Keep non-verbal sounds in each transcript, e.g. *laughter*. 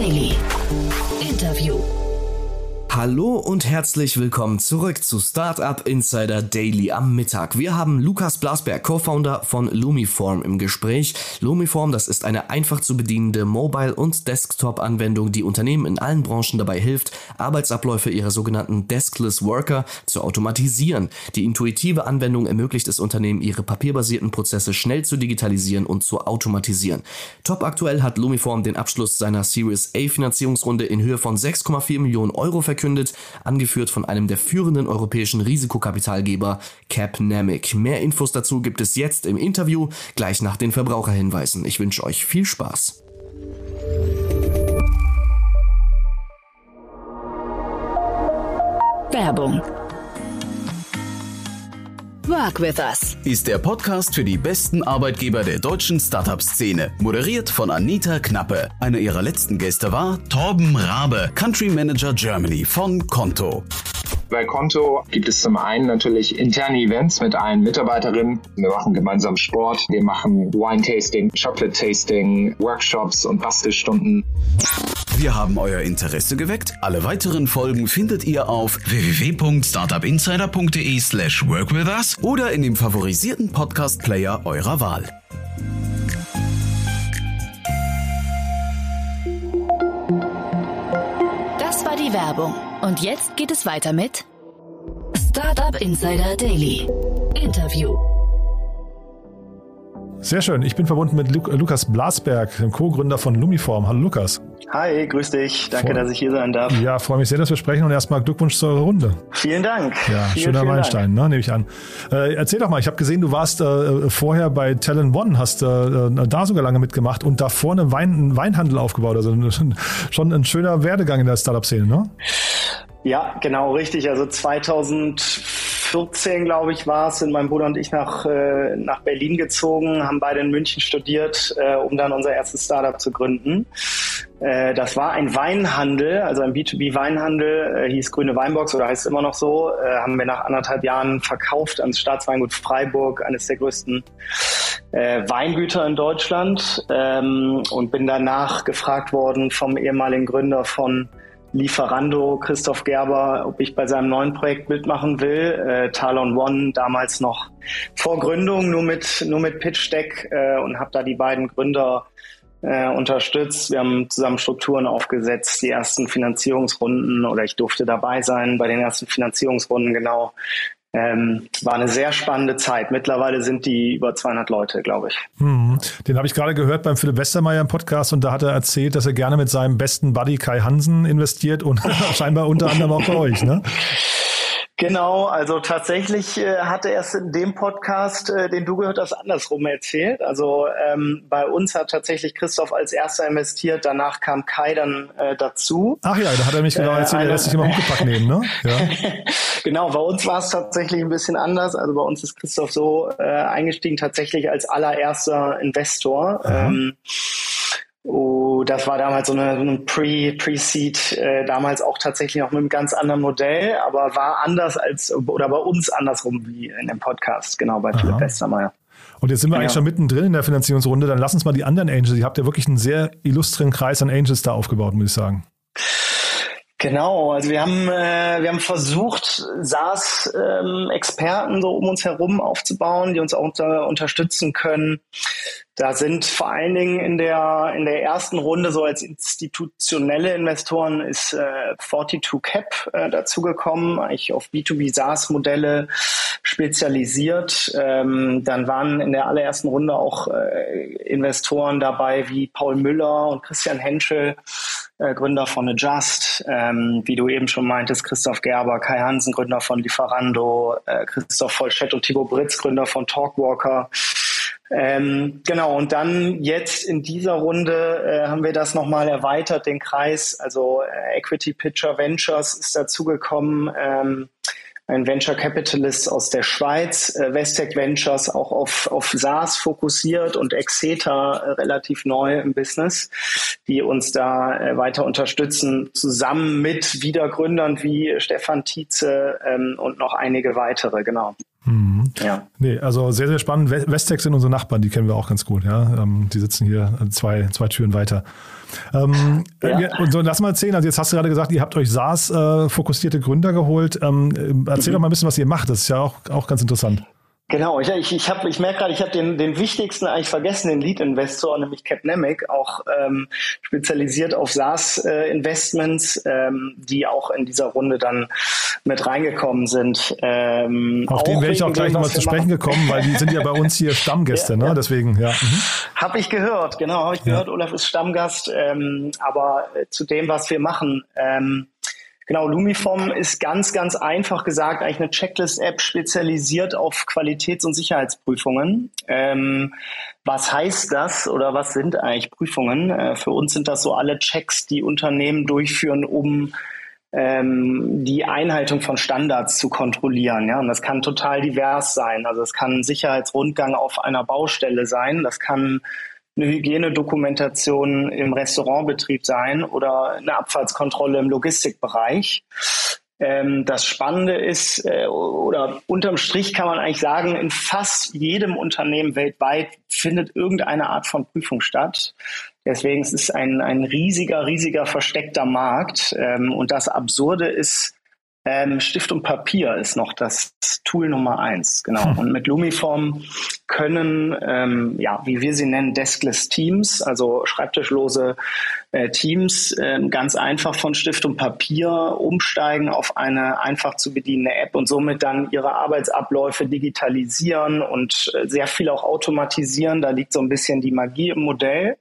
Daily. Hallo und herzlich willkommen zurück zu Startup Insider Daily am Mittag. Wir haben Lukas Blasberg, Co-Founder von Lumiform im Gespräch. Lumiform, das ist eine einfach zu bedienende Mobile- und Desktop-Anwendung, die Unternehmen in allen Branchen dabei hilft, Arbeitsabläufe ihrer sogenannten Deskless Worker zu automatisieren. Die intuitive Anwendung ermöglicht es Unternehmen, ihre papierbasierten Prozesse schnell zu digitalisieren und zu automatisieren. Top aktuell hat Lumiform den Abschluss seiner Series A Finanzierungsrunde in Höhe von 6,4 Millionen Euro verkündet verkündet, angeführt von einem der führenden europäischen Risikokapitalgeber Capnamic. Mehr Infos dazu gibt es jetzt im Interview, gleich nach den Verbraucherhinweisen. Ich wünsche euch viel Spaß. Werbung Work with Us ist der Podcast für die besten Arbeitgeber der deutschen Startup-Szene. Moderiert von Anita Knappe. Einer ihrer letzten Gäste war Torben Rabe, Country Manager Germany von Konto. Bei Konto gibt es zum einen natürlich interne Events mit allen Mitarbeiterinnen. Wir machen gemeinsam Sport, wir machen Wine-Tasting, Chocolate-Tasting, Workshops und Bastelstunden. Wir haben euer Interesse geweckt. Alle weiteren Folgen findet ihr auf www.startupinsider.de slash workwithus oder in dem favorisierten Podcast-Player eurer Wahl. Das war die Werbung. Und jetzt geht es weiter mit Startup Insider Daily. Interview. Sehr schön. Ich bin verbunden mit Lu Lukas Blasberg, dem Co-Gründer von Lumiform. Hallo Lukas. Hi, grüß dich. Danke, Voll. dass ich hier sein darf. Ja, freue mich sehr, dass wir sprechen und erstmal Glückwunsch zu eurer Runde. Vielen Dank. Ja, vielen, schöner vielen Meilenstein, ne, nehme ich an. Äh, erzähl doch mal, ich habe gesehen, du warst äh, vorher bei Talent One, hast äh, da sogar lange mitgemacht und davor eine Wein, einen Weinhandel aufgebaut. Also schon ein schöner Werdegang in der Startup-Szene, ne? Ja, genau, richtig. Also 2014, glaube ich, war es, sind mein Bruder und ich nach, äh, nach Berlin gezogen, haben beide in München studiert, äh, um dann unser erstes Startup zu gründen. Äh, das war ein Weinhandel, also ein B2B-Weinhandel, äh, hieß Grüne Weinbox oder heißt immer noch so, äh, haben wir nach anderthalb Jahren verkauft ans Staatsweingut Freiburg, eines der größten äh, Weingüter in Deutschland ähm, und bin danach gefragt worden vom ehemaligen Gründer von Lieferando, Christoph Gerber, ob ich bei seinem neuen Projekt mitmachen will. Äh, Talon One, damals noch vor Gründung, nur mit, nur mit Pitch Deck äh, und habe da die beiden Gründer äh, unterstützt. Wir haben zusammen Strukturen aufgesetzt, die ersten Finanzierungsrunden oder ich durfte dabei sein bei den ersten Finanzierungsrunden genau. Ähm, war eine sehr spannende Zeit. Mittlerweile sind die über 200 Leute, glaube ich. Hm. Den habe ich gerade gehört beim Philipp Westermeier im Podcast und da hat er erzählt, dass er gerne mit seinem besten Buddy Kai Hansen investiert und *laughs* scheinbar unter anderem auch bei euch, ne? *laughs* Genau, also tatsächlich äh, hatte er es in dem Podcast, äh, den du gehört hast, andersrum erzählt. Also ähm, bei uns hat tatsächlich Christoph als erster investiert, danach kam Kai dann äh, dazu. Ach ja, da hat er mich genau erzählt, äh, er lässt sich immer Huckepack nehmen, ne? Ja. *laughs* genau, bei uns war es tatsächlich ein bisschen anders. Also bei uns ist Christoph so äh, eingestiegen, tatsächlich als allererster Investor. Ähm, Oh, das war damals so eine, so eine Pre, Pre-Seed, äh, damals auch tatsächlich noch mit einem ganz anderen Modell, aber war anders als, oder bei uns andersrum wie in dem Podcast, genau, bei Philipp Westermeier. Und jetzt sind wir Genau. eigentlich schon mittendrin in der Finanzierungsrunde. Dann lass uns mal die anderen Angels. Ihr habt ja wirklich einen sehr illustren Kreis an Angels da aufgebaut, muss ich sagen. Genau, also wir haben, äh, wir haben versucht, SaaS-Experten so um uns herum aufzubauen, die uns auch unter, unterstützen können. Da sind vor allen Dingen in der, in der ersten Runde so als institutionelle Investoren ist äh, 42 Cap äh, dazugekommen, eigentlich auf B2B SaaS-Modelle spezialisiert. Ähm, dann waren in der allerersten Runde auch äh, Investoren dabei wie Paul Müller und Christian Henschel, äh, Gründer von Adjust, ähm, wie du eben schon meintest, Christoph Gerber, Kai Hansen, Gründer von Lieferando, äh, Christoph Vollschett und Thibaut Britz, Gründer von Talkwalker. Ähm, genau, und dann jetzt in dieser Runde äh, haben wir das nochmal erweitert, den Kreis. Also äh, Equity Pitcher Ventures ist dazugekommen. Ähm, ein Venture Capitalist aus der Schweiz, äh, Vestec Ventures auch auf, auf SaaS fokussiert und Exeter äh, relativ neu im Business, die uns da äh, weiter unterstützen, zusammen mit Wiedergründern wie Stefan Tietze ähm, und noch einige weitere, genau. Mhm. Ja. Nee, also sehr, sehr spannend. We- Westex sind unsere Nachbarn, die kennen wir auch ganz gut, ja. Ähm, die sitzen hier zwei, zwei Türen weiter. Ähm, ja. Und so, lass mal erzählen, also jetzt hast du gerade gesagt, ihr habt euch SaaS-fokussierte äh, Gründer geholt. Ähm, erzähl mhm. doch mal ein bisschen, was ihr macht. Das ist ja auch, auch ganz interessant. Genau, ich, ich, ich, hab, ich merke gerade, ich habe den, den wichtigsten eigentlich vergessen, den Lead-Investor, nämlich Capnemic, auch ähm, spezialisiert auf SaaS-Investments, äh, ähm, die auch in dieser Runde dann mit reingekommen sind. Ähm, auf den wäre ich auch gleich nochmal zu sprechen machen. gekommen, weil die sind ja bei uns hier *laughs* Stammgäste, ja, ne? Ja. Deswegen, ja. Mhm. Habe ich gehört, genau, habe ich gehört. Ja. Olaf ist Stammgast, ähm, aber äh, zu dem, was wir machen. Ähm, Genau, Lumiform ist ganz, ganz einfach gesagt eigentlich eine Checklist-App spezialisiert auf Qualitäts- und Sicherheitsprüfungen. Ähm, was heißt das oder was sind eigentlich Prüfungen? Äh, für uns sind das so alle Checks, die Unternehmen durchführen, um ähm, die Einhaltung von Standards zu kontrollieren. Ja, und das kann total divers sein. Also es kann ein Sicherheitsrundgang auf einer Baustelle sein. Das kann eine Hygienedokumentation im Restaurantbetrieb sein oder eine Abfahrtskontrolle im Logistikbereich. Ähm, das Spannende ist, äh, oder unterm Strich kann man eigentlich sagen, in fast jedem Unternehmen weltweit findet irgendeine Art von Prüfung statt. Deswegen ist es ein, ein riesiger, riesiger versteckter Markt. Ähm, und das Absurde ist, ähm, Stift und Papier ist noch das Tool Nummer eins, genau. Hm. Und mit Lumiform können, ähm, ja, wie wir sie nennen, Deskless Teams, also schreibtischlose äh, Teams, äh, ganz einfach von Stift und Papier umsteigen auf eine einfach zu bedienende App und somit dann ihre Arbeitsabläufe digitalisieren und äh, sehr viel auch automatisieren. Da liegt so ein bisschen die Magie im Modell.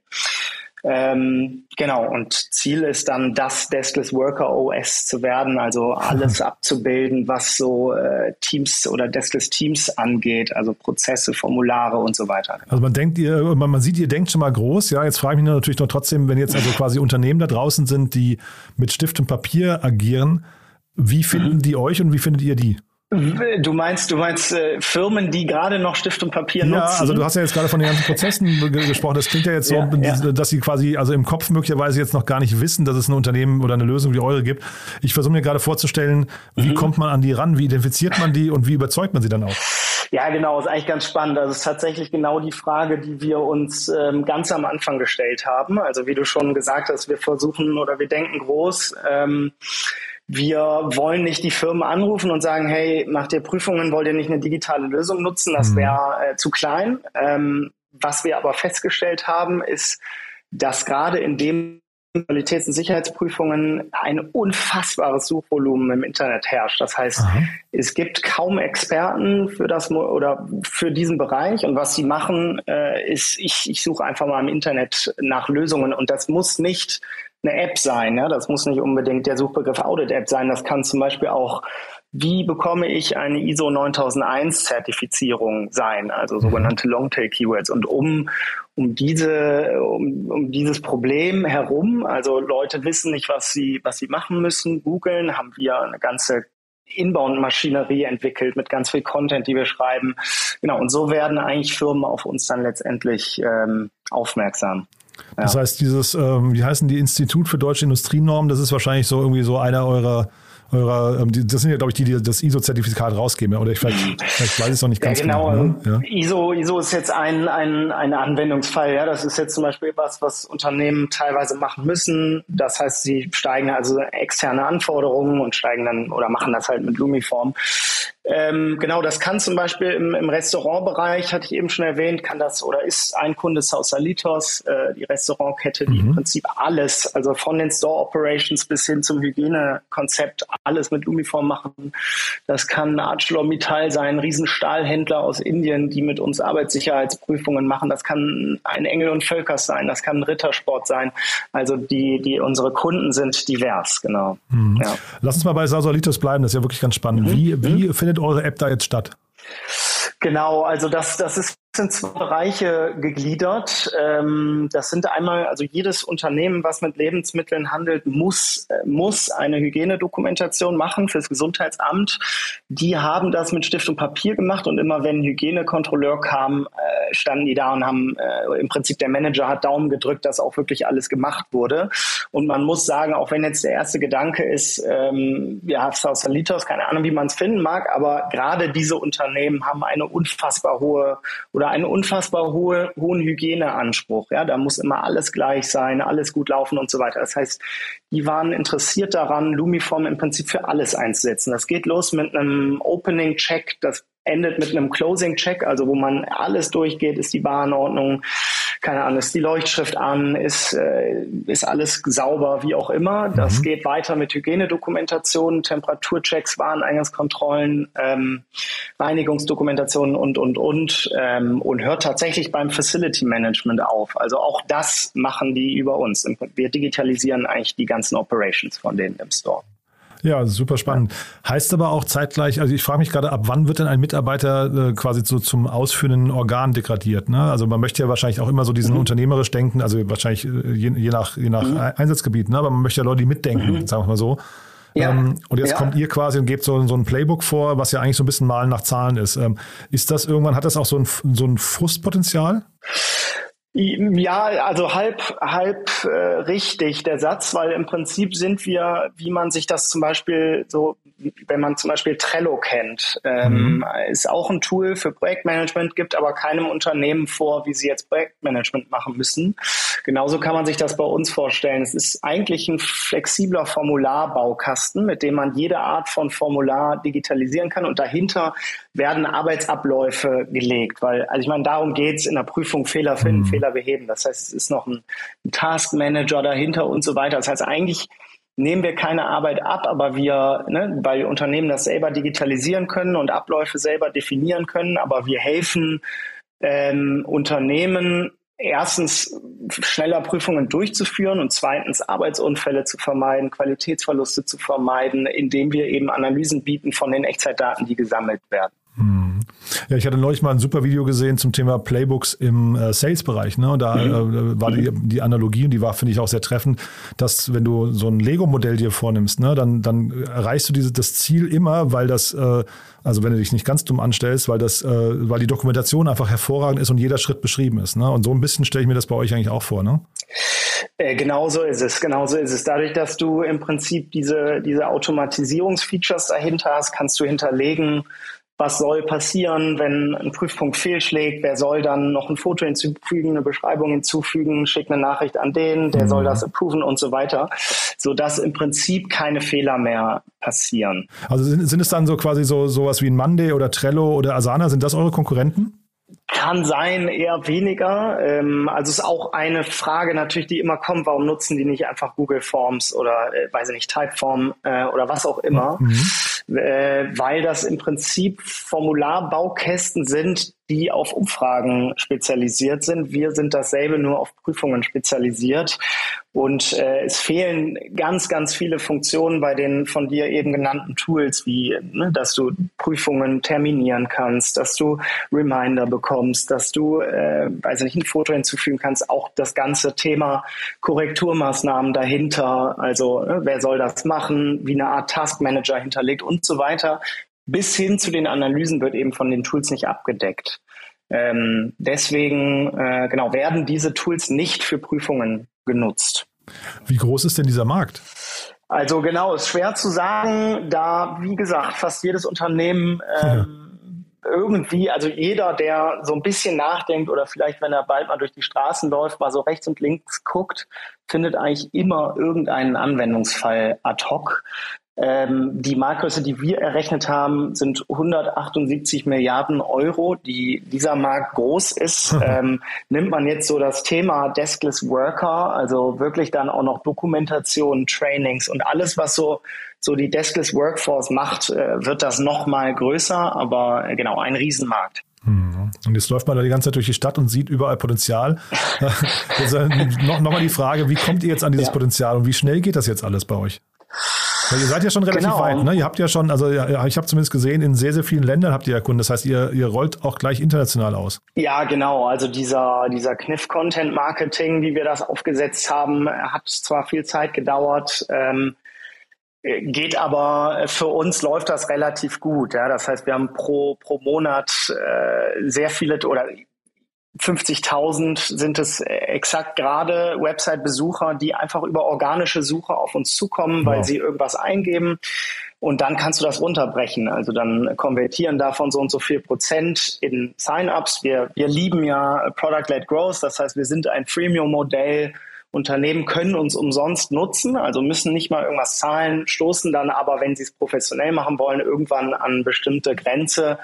Ähm, genau, und Ziel ist dann, das Deskless Worker OS zu werden, also alles *laughs* abzubilden, was so äh, Teams oder Deskless Teams angeht, also Prozesse, Formulare und so weiter. Also man denkt, ihr, man, man sieht, ihr denkt schon mal groß, ja. Jetzt frage ich mich natürlich noch trotzdem, wenn jetzt also quasi Unternehmen da draußen sind, die mit Stift und Papier agieren, wie finden mhm. die euch und wie findet ihr die? Du meinst, du meinst äh, Firmen, die gerade noch Stift und Papier ja, nutzen? Ja, also du hast ja jetzt gerade von den ganzen Prozessen gesprochen. Das klingt ja jetzt so, ja, ja. dass sie quasi also im Kopf möglicherweise jetzt noch gar nicht wissen, dass es ein Unternehmen oder eine Lösung wie eure gibt. Ich versuche mir gerade vorzustellen, wie mhm. kommt man an die ran, wie identifiziert man die und wie überzeugt man sie dann auch? Ja, genau, ist eigentlich ganz spannend. Also es ist tatsächlich genau die Frage, die wir uns ähm, ganz am Anfang gestellt haben. Also wie du schon gesagt hast, wir versuchen oder wir denken groß. Ähm, wir wollen nicht die Firmen anrufen und sagen, hey, macht ihr Prüfungen, wollt ihr nicht eine digitale Lösung nutzen? Das mhm. wäre äh, zu klein. Ähm, was wir aber festgestellt haben, ist, dass gerade in dem Qualitäts- und Sicherheitsprüfungen ein unfassbares Suchvolumen im Internet herrscht. Das heißt, Aha. es gibt kaum Experten für das oder für diesen Bereich. Und was sie machen, äh, ist, ich, ich suche einfach mal im Internet nach Lösungen. Und das muss nicht eine App sein. Ja? Das muss nicht unbedingt der Suchbegriff Audit App sein. Das kann zum Beispiel auch, wie bekomme ich eine ISO 9001 Zertifizierung sein, also mhm. sogenannte Longtail Keywords. Und um, um diese, um, um dieses Problem herum, also Leute wissen nicht, was sie, was sie machen müssen, googeln, haben wir eine ganze Inbound-Maschinerie entwickelt mit ganz viel Content, die wir schreiben. Genau, und so werden eigentlich Firmen auf uns dann letztendlich ähm, aufmerksam. Das heißt, dieses, ähm, wie heißen die Institut für deutsche Industrienormen, das ist wahrscheinlich so irgendwie so einer eurer eurer, ähm, das sind ja, glaube ich, die, die das ISO-Zertifikat rausgeben, oder ich vielleicht, vielleicht weiß ich es noch nicht ganz ja, genau. genau ne? ja. ISO, ISO ist jetzt ein, ein, ein Anwendungsfall, ja. Das ist jetzt zum Beispiel was, was Unternehmen teilweise machen müssen. Das heißt, sie steigen also externe Anforderungen und steigen dann oder machen das halt mit Lumiform. Ähm, genau, das kann zum Beispiel im, im Restaurantbereich, hatte ich eben schon erwähnt, kann das oder ist ein Kunde Sausalitos, äh, die Restaurantkette, die mhm. im Prinzip alles, also von den Store Operations bis hin zum Hygienekonzept alles mit Uniform machen. Das kann ArcelorMittal sein, ein Riesenstahlhändler aus Indien, die mit uns Arbeitssicherheitsprüfungen machen. Das kann ein Engel und Völkers sein, das kann ein Rittersport sein. Also die, die unsere Kunden sind divers, genau. Mhm. Ja. Lass uns mal bei Sausalitos bleiben, das ist ja wirklich ganz spannend. Mhm. Wie, wie mhm. findet eure App da jetzt statt? Genau, also das, das ist in zwei Bereiche gegliedert. Ähm, das sind einmal, also jedes Unternehmen, was mit Lebensmitteln handelt, muss, äh, muss eine Hygienedokumentation machen fürs Gesundheitsamt. Die haben das mit Stift und Papier gemacht und immer wenn ein Hygienekontrolleur kam, äh, standen die da und haben äh, im Prinzip der Manager hat Daumen gedrückt, dass auch wirklich alles gemacht wurde. Und man muss sagen, auch wenn jetzt der erste Gedanke ist, ähm, haben Sausalitos, keine Ahnung, wie man es finden mag, aber gerade diese Unternehmen haben eine unfassbar hohe oder einen unfassbar hohe, hohen Hygieneanspruch. Ja, da muss immer alles gleich sein, alles gut laufen und so weiter. Das heißt, die waren interessiert daran, Lumiform im Prinzip für alles einzusetzen. Das geht los mit einem Opening-Check, das endet mit einem Closing-Check, also wo man alles durchgeht, ist die Bahnordnung, keine Ahnung, ist die Leuchtschrift an, ist, äh, ist alles sauber, wie auch immer. Das mhm. geht weiter mit Hygienedokumentation, Temperaturchecks, Wareneingangskontrollen, ähm, Reinigungsdokumentationen und, und, und, ähm, und hört tatsächlich beim Facility Management auf. Also auch das machen die über uns. Wir digitalisieren eigentlich die ganzen Operations von denen im Store. Ja, super spannend. Heißt aber auch zeitgleich, also ich frage mich gerade, ab wann wird denn ein Mitarbeiter äh, quasi so zum ausführenden Organ degradiert? Ne? Also man möchte ja wahrscheinlich auch immer so diesen mhm. unternehmerisch denken, also wahrscheinlich äh, je, je nach, je nach mhm. Einsatzgebiet, ne? aber man möchte ja Leute, die mitdenken, mhm. sagen wir mal so. Ja. Ähm, und jetzt ja. kommt ihr quasi und gebt so, so ein Playbook vor, was ja eigentlich so ein bisschen Malen nach Zahlen ist. Ähm, ist das irgendwann, hat das auch so ein, so ein Frustpotenzial? Ja, also halb, halb äh, richtig der Satz, weil im Prinzip sind wir, wie man sich das zum Beispiel so, wenn man zum Beispiel Trello kennt, ähm, mhm. ist auch ein Tool für Projektmanagement, gibt aber keinem Unternehmen vor, wie sie jetzt Projektmanagement machen müssen. Genauso kann man sich das bei uns vorstellen. Es ist eigentlich ein flexibler Formularbaukasten, mit dem man jede Art von Formular digitalisieren kann und dahinter werden Arbeitsabläufe gelegt, weil, also ich meine, darum geht's in der Prüfung Fehler finden, mhm. Fehler beheben. Das heißt, es ist noch ein, ein Task Manager dahinter und so weiter. Das heißt, eigentlich nehmen wir keine Arbeit ab, aber wir, ne, weil Unternehmen das selber digitalisieren können und Abläufe selber definieren können, aber wir helfen ähm, Unternehmen erstens schneller Prüfungen durchzuführen und zweitens Arbeitsunfälle zu vermeiden, Qualitätsverluste zu vermeiden, indem wir eben Analysen bieten von den Echtzeitdaten, die gesammelt werden. Ja, ich hatte neulich mal ein super Video gesehen zum Thema Playbooks im äh, Sales-Bereich. Ne? Und da mhm. äh, war die, die Analogie, und die war, finde ich, auch sehr treffend, dass wenn du so ein Lego-Modell dir vornimmst, ne, dann, dann erreichst du diese, das Ziel immer, weil das, äh, also wenn du dich nicht ganz dumm anstellst, weil das, äh, weil die Dokumentation einfach hervorragend ist und jeder Schritt beschrieben ist. Ne? Und so ein bisschen stelle ich mir das bei euch eigentlich auch vor, ne? Äh, genau so ist es, genau so ist es. Dadurch, dass du im Prinzip diese, diese Automatisierungsfeatures dahinter hast, kannst du hinterlegen, was soll passieren, wenn ein Prüfpunkt fehlschlägt, wer soll dann noch ein Foto hinzufügen, eine Beschreibung hinzufügen, schickt eine Nachricht an den, der mhm. soll das approven und so weiter, sodass im Prinzip keine Fehler mehr passieren. Also sind, sind es dann so quasi so sowas wie ein Monday oder Trello oder Asana, sind das eure Konkurrenten? Kann sein, eher weniger. Ähm, also es ist auch eine Frage natürlich, die immer kommt, warum nutzen die nicht einfach Google Forms oder, äh, weiß ich nicht, Typeform äh, oder was auch immer. Mhm. Äh, weil das im Prinzip Formularbaukästen sind, die auf Umfragen spezialisiert sind. Wir sind dasselbe nur auf Prüfungen spezialisiert. Und äh, es fehlen ganz, ganz viele Funktionen bei den von dir eben genannten Tools, wie ne, dass du Prüfungen terminieren kannst, dass du Reminder bekommst, dass du, äh, weiß nicht, ein Foto hinzufügen kannst. Auch das ganze Thema Korrekturmaßnahmen dahinter. Also ne, wer soll das machen, wie eine Art Taskmanager hinterlegt und so weiter bis hin zu den Analysen wird eben von den Tools nicht abgedeckt. Ähm, deswegen äh, genau werden diese Tools nicht für Prüfungen genutzt. Wie groß ist denn dieser Markt? Also genau, ist schwer zu sagen, da wie gesagt fast jedes Unternehmen ähm, ja. irgendwie, also jeder, der so ein bisschen nachdenkt oder vielleicht, wenn er bald mal durch die Straßen läuft, mal so rechts und links guckt, findet eigentlich immer irgendeinen Anwendungsfall ad hoc. Ähm, die Marktgröße, die wir errechnet haben, sind 178 Milliarden Euro, die dieser Markt groß ist. *laughs* ähm, nimmt man jetzt so das Thema Deskless Worker, also wirklich dann auch noch Dokumentation, Trainings und alles, was so so die Deskless Workforce macht, äh, wird das noch mal größer, aber äh, genau ein Riesenmarkt. Mhm. Und jetzt läuft man da die ganze Zeit durch die Stadt und sieht überall Potenzial. *laughs* äh, noch, die Frage, wie kommt ihr jetzt an dieses ja. Potenzial und wie schnell geht das jetzt alles bei euch? Weil ihr seid ja schon relativ genau. weit, ne? Ihr habt ja schon, also ja, ich habe zumindest gesehen, in sehr, sehr vielen Ländern habt ihr ja Kunden. Das heißt, ihr, ihr rollt auch gleich international aus. Ja, genau. Also dieser, dieser Kniff Content Marketing, wie wir das aufgesetzt haben, hat zwar viel Zeit gedauert, ähm, geht aber für uns läuft das relativ gut. Ja? Das heißt, wir haben pro, pro Monat äh, sehr viele oder 50.000 sind es exakt gerade Website-Besucher, die einfach über organische Suche auf uns zukommen, weil wow. sie irgendwas eingeben. Und dann kannst du das runterbrechen. Also dann konvertieren davon so und so viel Prozent in Sign-ups. Wir, wir lieben ja Product-led Growth. Das heißt, wir sind ein Freemium-Modell, Unternehmen können uns umsonst nutzen, also müssen nicht mal irgendwas zahlen, stoßen dann aber, wenn sie es professionell machen wollen, irgendwann an bestimmte Grenze,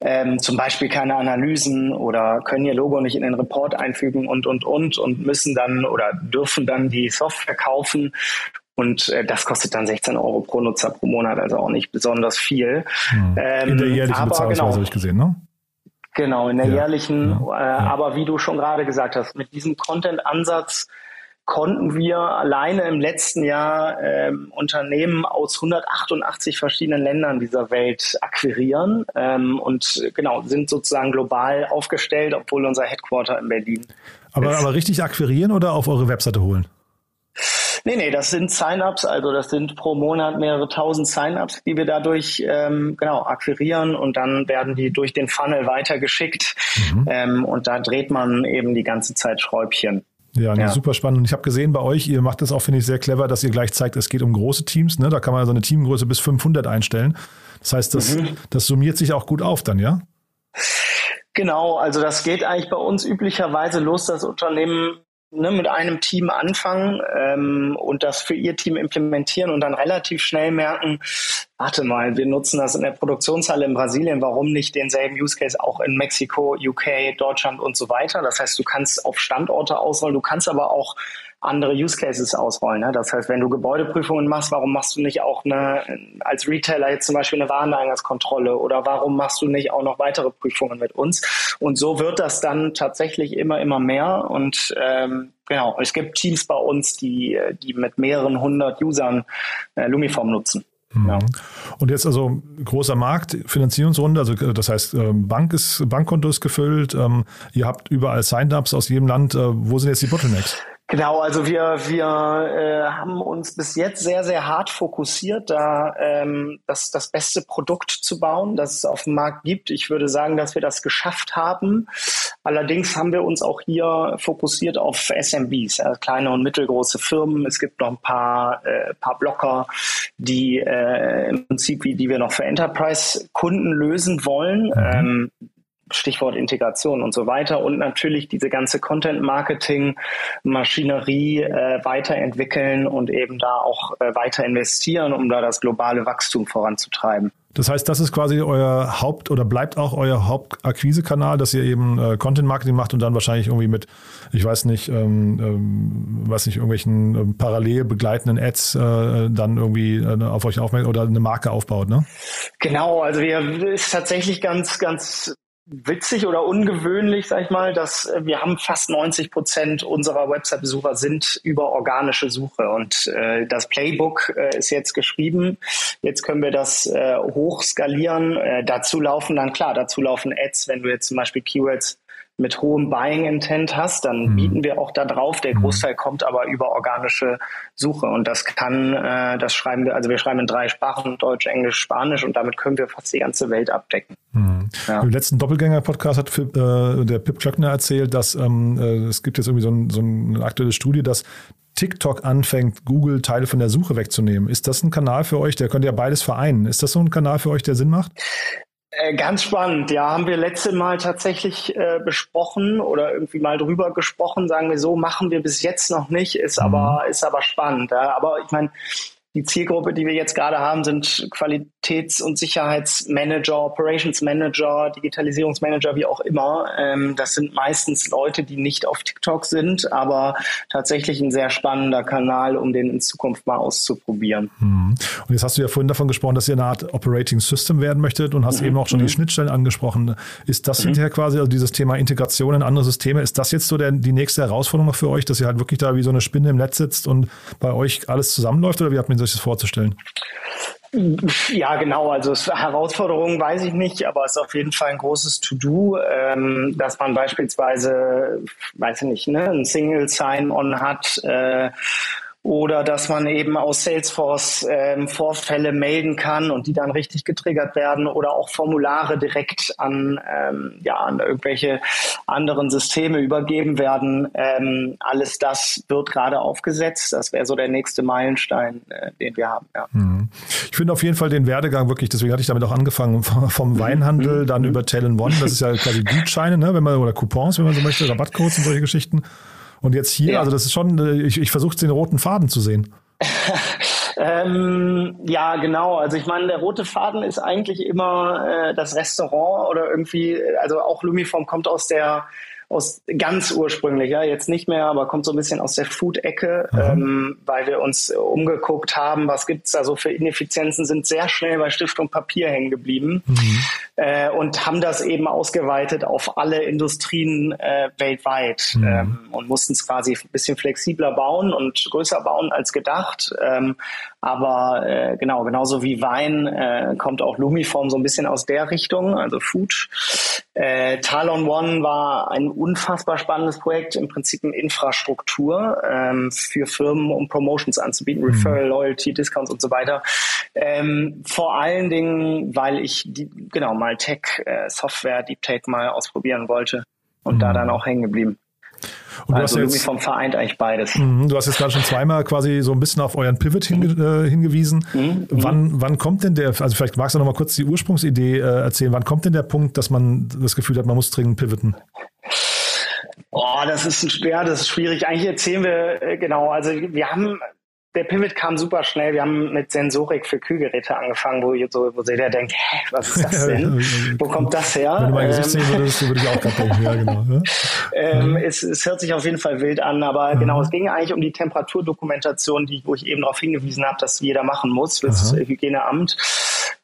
ähm, zum Beispiel keine Analysen oder können ihr Logo nicht in den Report einfügen und, und, und und müssen dann oder dürfen dann die Software kaufen und äh, das kostet dann 16 Euro pro Nutzer pro Monat, also auch nicht besonders viel. Hm. Ähm, in der jährlichen Bezahlungsweise genau, habe ich gesehen, ne? Genau, in der ja, jährlichen. Ja, äh, ja. Aber wie du schon gerade gesagt hast, mit diesem Content-Ansatz konnten wir alleine im letzten Jahr ähm, Unternehmen aus 188 verschiedenen Ländern dieser Welt akquirieren ähm, und genau sind sozusagen global aufgestellt, obwohl unser Headquarter in Berlin. Aber, ist. aber richtig akquirieren oder auf eure Webseite holen? Nee, nee, das sind Sign-ups, also das sind pro Monat mehrere tausend Sign-ups, die wir dadurch ähm, genau akquirieren und dann werden die durch den Funnel weitergeschickt mhm. ähm, und da dreht man eben die ganze Zeit Schräubchen. Ja, ja, super spannend. Und ich habe gesehen bei euch, ihr macht das auch, finde ich, sehr clever, dass ihr gleich zeigt, es geht um große Teams. Ne? Da kann man so eine Teamgröße bis 500 einstellen. Das heißt, das, mhm. das summiert sich auch gut auf dann, ja? Genau, also das geht eigentlich bei uns üblicherweise los, dass Unternehmen ne, mit einem Team anfangen ähm, und das für ihr Team implementieren und dann relativ schnell merken, warte mal, wir nutzen das in der Produktionshalle in Brasilien, warum nicht denselben Use Case auch in Mexiko, UK, Deutschland und so weiter. Das heißt, du kannst auf Standorte ausrollen, du kannst aber auch andere Use Cases ausrollen. Ne? Das heißt, wenn du Gebäudeprüfungen machst, warum machst du nicht auch eine, als Retailer jetzt zum Beispiel eine Wareneingangskontrolle oder warum machst du nicht auch noch weitere Prüfungen mit uns? Und so wird das dann tatsächlich immer, immer mehr und ähm, Genau, es gibt Teams bei uns, die, die mit mehreren hundert Usern äh, Lumiform nutzen. Mhm. Ja. Und jetzt also großer Markt, Finanzierungsrunde, also das heißt, ähm, Bank ist, Bankkonto ist gefüllt, ähm, ihr habt überall Sign-ups aus jedem Land. Äh, wo sind jetzt die Bottlenecks? Genau, also wir, wir äh, haben uns bis jetzt sehr, sehr hart fokussiert, da ähm, das, das beste Produkt zu bauen, das es auf dem Markt gibt. Ich würde sagen, dass wir das geschafft haben. Allerdings haben wir uns auch hier fokussiert auf SMBs, also kleine und mittelgroße Firmen. Es gibt noch ein paar, äh, paar Blocker, die äh, im Prinzip, die wir noch für Enterprise-Kunden lösen wollen. Mhm. Ähm, Stichwort Integration und so weiter und natürlich diese ganze Content-Marketing-Maschinerie äh, weiterentwickeln und eben da auch äh, weiter investieren, um da das globale Wachstum voranzutreiben. Das heißt, das ist quasi euer Haupt- oder bleibt auch euer Hauptakquisekanal, dass ihr eben äh, Content-Marketing macht und dann wahrscheinlich irgendwie mit, ich weiß nicht, ähm, ähm, weiß nicht, irgendwelchen ähm, parallel begleitenden Ads äh, dann irgendwie äh, auf euch aufmerksam oder eine Marke aufbaut, ne? Genau, also wir ist tatsächlich ganz, ganz witzig oder ungewöhnlich, sag ich mal, dass äh, wir haben fast 90 Prozent unserer Website-Besucher sind über organische Suche und äh, das Playbook äh, ist jetzt geschrieben. Jetzt können wir das äh, hochskalieren. Äh, dazu laufen dann klar, dazu laufen Ads, wenn du jetzt zum Beispiel Keywords mit hohem Buying Intent hast, dann mhm. bieten wir auch da drauf. Der mhm. Großteil kommt aber über organische Suche und das kann, äh, das schreiben wir, also wir schreiben in drei Sprachen, Deutsch, Englisch, Spanisch und damit können wir fast die ganze Welt abdecken. Mhm. Ja. Im letzten Doppelgänger-Podcast hat äh, der Pip Klöckner erzählt, dass ähm, äh, es gibt jetzt irgendwie so, ein, so eine aktuelle Studie, dass TikTok anfängt, Google Teile von der Suche wegzunehmen. Ist das ein Kanal für euch? Der könnte ja beides vereinen. Ist das so ein Kanal für euch, der Sinn macht? Äh, ganz spannend, ja, haben wir letzte Mal tatsächlich äh, besprochen oder irgendwie mal drüber gesprochen, sagen wir so, machen wir bis jetzt noch nicht, ist mhm. aber, ist aber spannend. Ja. Aber ich meine, die Zielgruppe, die wir jetzt gerade haben, sind Qualitäts- und Sicherheitsmanager, Operations Manager, Digitalisierungsmanager, wie auch immer. Ähm, das sind meistens Leute, die nicht auf TikTok sind, aber tatsächlich ein sehr spannender Kanal, um den in Zukunft mal auszuprobieren. Mhm. Und jetzt hast du ja vorhin davon gesprochen, dass ihr eine Art Operating System werden möchtet und hast mhm. eben auch schon die mhm. Schnittstellen angesprochen. Ist das mhm. hinterher quasi, also dieses Thema Integration in andere Systeme, ist das jetzt so der, die nächste Herausforderung noch für euch, dass ihr halt wirklich da wie so eine Spinne im Netz sitzt und bei euch alles zusammenläuft oder wie habt ihr sich das vorzustellen? Ja, genau. Also Herausforderungen weiß ich nicht, aber es ist auf jeden Fall ein großes To-Do, ähm, dass man beispielsweise, weiß ich nicht, ne, ein Single Sign-On hat, äh, oder dass man eben aus Salesforce ähm, Vorfälle melden kann und die dann richtig getriggert werden oder auch Formulare direkt an, ähm, ja, an irgendwelche anderen Systeme übergeben werden. Ähm, alles das wird gerade aufgesetzt. Das wäre so der nächste Meilenstein, äh, den wir haben. Ja. Mhm. Ich finde auf jeden Fall den Werdegang wirklich, deswegen hatte ich damit auch angefangen, vom mhm. Weinhandel, mhm. dann über Talon One, das ist ja quasi Gutscheine, ne, wenn man, oder Coupons, wenn man so möchte, Rabattcodes und solche Geschichten. Und jetzt hier, ja. also das ist schon, äh, ich, ich versuche den roten Faden zu sehen. *laughs* ähm, ja, genau. Also ich meine, der rote Faden ist eigentlich immer äh, das Restaurant oder irgendwie, also auch Lumiform kommt aus der aus ganz ursprünglich, ja, jetzt nicht mehr, aber kommt so ein bisschen aus der Food-Ecke, mhm. ähm, weil wir uns umgeguckt haben, was gibt's da so für Ineffizienzen, sind sehr schnell bei Stift und Papier hängen geblieben mhm. äh, und haben das eben ausgeweitet auf alle Industrien äh, weltweit mhm. ähm, und mussten es quasi ein bisschen flexibler bauen und größer bauen als gedacht. Ähm, aber äh, genau, genauso wie Wein äh, kommt auch Lumiform so ein bisschen aus der Richtung, also Food. Äh, Talon One war ein unfassbar spannendes Projekt, im Prinzip eine Infrastruktur ähm, für Firmen, um Promotions anzubieten, mhm. Referral, Loyalty, Discounts und so weiter. Ähm, vor allen Dingen, weil ich die, genau mal Tech, äh, Software, Deep Tech mal ausprobieren wollte und mhm. da dann auch hängen geblieben. Und also du hast jetzt, vom Vereint eigentlich beides. Mhm, du hast jetzt gerade schon zweimal quasi so ein bisschen auf euren Pivot hinge, äh, hingewiesen. Mhm, mhm. wann, wann kommt denn der, also vielleicht magst du noch mal kurz die Ursprungsidee äh, erzählen, wann kommt denn der Punkt, dass man das Gefühl hat, man muss dringend pivoten? Oh, das ist ein, ja, das ist schwierig. Eigentlich erzählen wir, äh, genau, also wir haben der Pivot kam super schnell. Wir haben mit Sensorik für Kühlgeräte angefangen, wo, so, wo jeder denkt, hä, was ist das *laughs* denn? wo kommt das her? Wenn du mein Gesicht ähm, sehen würdest, würde ich auch gerade denken. Ja, genau. Ja. *laughs* Ähm, es, es hört sich auf jeden Fall wild an, aber mhm. genau, es ging eigentlich um die Temperaturdokumentation, die, wo ich eben darauf hingewiesen habe, dass jeder machen muss, das Aha. Hygieneamt.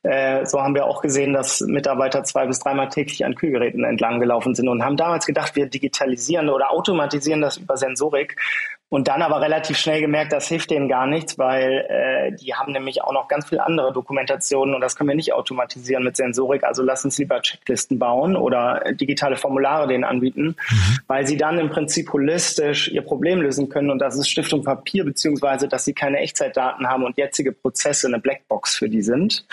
Äh, so haben wir auch gesehen, dass Mitarbeiter zwei bis dreimal täglich an Kühlgeräten entlang gelaufen sind und haben damals gedacht, wir digitalisieren oder automatisieren das über Sensorik. Und dann aber relativ schnell gemerkt, das hilft denen gar nichts, weil äh, die haben nämlich auch noch ganz viel andere Dokumentationen und das können wir nicht automatisieren mit Sensorik. Also lass uns lieber Checklisten bauen oder digitale Formulare denen anbieten, mhm. weil sie dann im Prinzip holistisch ihr Problem lösen können und das ist Stift und Papier, beziehungsweise dass sie keine Echtzeitdaten haben und jetzige Prozesse eine Blackbox für die sind.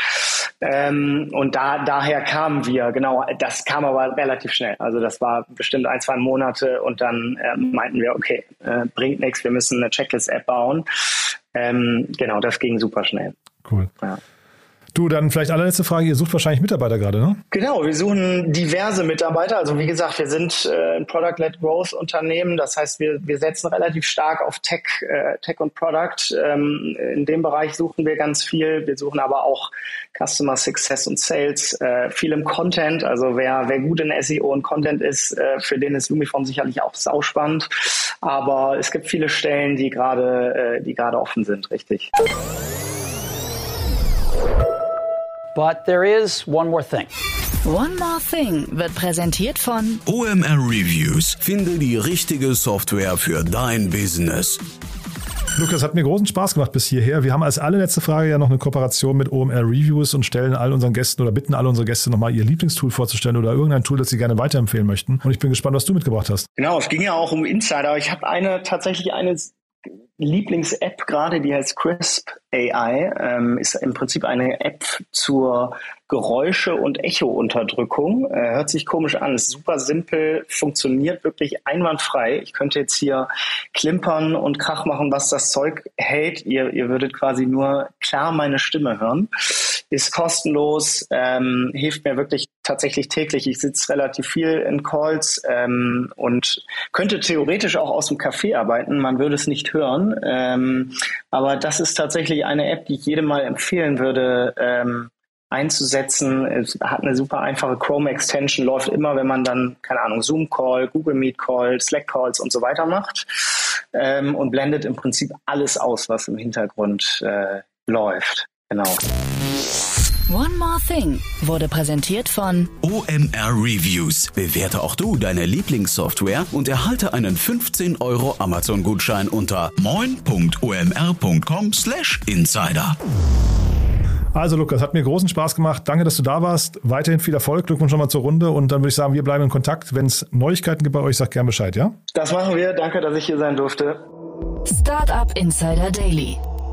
Ähm, und da, daher kamen wir, genau, das kam aber relativ schnell. Also das war bestimmt ein, zwei Monate und dann äh, meinten wir, okay, äh, bringt nichts, wir müssen eine Checklist-App bauen. Ähm, genau, das ging super schnell. Cool. Ja. Du, dann vielleicht allerletzte Frage. Ihr sucht wahrscheinlich Mitarbeiter gerade, ne? Genau, wir suchen diverse Mitarbeiter. Also wie gesagt, wir sind äh, ein Product-led Growth Unternehmen. Das heißt, wir, wir setzen relativ stark auf Tech, äh, Tech und Product. Ähm, in dem Bereich suchen wir ganz viel. Wir suchen aber auch Customer Success und Sales, äh, viel im Content. Also wer, wer gut in SEO und Content ist, äh, für den ist Lumiform sicherlich auch sauspannend. Aber es gibt viele Stellen, die gerade, äh, die gerade offen sind, richtig. But there is one more thing. One More Thing wird präsentiert von OMR Reviews. Finde die richtige Software für dein Business. Lukas, hat mir großen Spaß gemacht bis hierher. Wir haben als allerletzte Frage ja noch eine Kooperation mit OMR Reviews und stellen all unseren Gästen oder bitten alle unsere Gäste nochmal ihr Lieblingstool vorzustellen oder irgendein Tool, das sie gerne weiterempfehlen möchten. Und ich bin gespannt, was du mitgebracht hast. Genau, es ging ja auch um Insider. Ich habe eine tatsächlich eine Lieblings-App gerade, die heißt Crisp AI, ähm, ist im Prinzip eine App zur Geräusche- und Echo-Unterdrückung. Äh, hört sich komisch an, ist super simpel, funktioniert wirklich einwandfrei. Ich könnte jetzt hier klimpern und Krach machen, was das Zeug hält. Ihr, ihr würdet quasi nur klar meine Stimme hören. Ist kostenlos, ähm, hilft mir wirklich tatsächlich täglich. Ich sitze relativ viel in Calls ähm, und könnte theoretisch auch aus dem Café arbeiten. Man würde es nicht hören. Ähm, aber das ist tatsächlich eine App, die ich jedem mal empfehlen würde, ähm, einzusetzen. Es hat eine super einfache Chrome-Extension, läuft immer, wenn man dann, keine Ahnung, Zoom-Call, Google Meet-Call, Slack-Calls und so weiter macht ähm, und blendet im Prinzip alles aus, was im Hintergrund äh, läuft. Genau. One More Thing wurde präsentiert von OMR Reviews. Bewerte auch du deine Lieblingssoftware und erhalte einen 15 Euro Amazon-Gutschein unter moin.omr.com/insider. Also Lukas, hat mir großen Spaß gemacht. Danke, dass du da warst. Weiterhin viel Erfolg. Glückwunsch schon mal zur Runde. Und dann würde ich sagen, wir bleiben in Kontakt. Wenn es Neuigkeiten gibt bei euch, sag gerne Bescheid, ja? Das machen wir. Danke, dass ich hier sein durfte. Startup Insider Daily,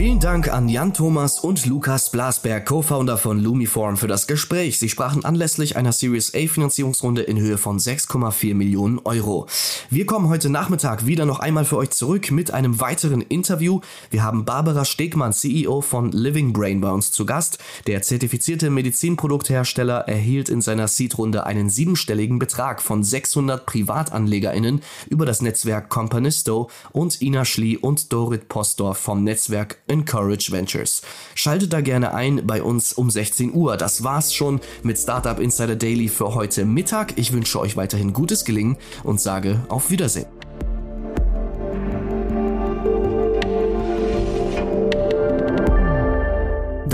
Vielen Dank an Jan Thomas und Lukas Blasberg, Co-Founder von Lumiform, für das Gespräch. Sie sprachen anlässlich einer Series A Finanzierungsrunde in Höhe von 6,4 Millionen Euro. Wir kommen heute Nachmittag wieder noch einmal für euch zurück mit einem weiteren Interview. Wir haben Barbara Stegmann, CEO von Living Brain bei uns zu Gast. Der zertifizierte Medizinprodukthersteller erhielt in seiner Seed-Runde einen siebenstelligen Betrag von 600 PrivatanlegerInnen über das Netzwerk Companisto und Ina Schlie und Dorit Postor vom Netzwerk Encourage Ventures. Schaltet da gerne ein bei uns um 16 Uhr. Das war's schon mit Startup Insider Daily für heute Mittag. Ich wünsche euch weiterhin gutes Gelingen und sage auf Wiedersehen.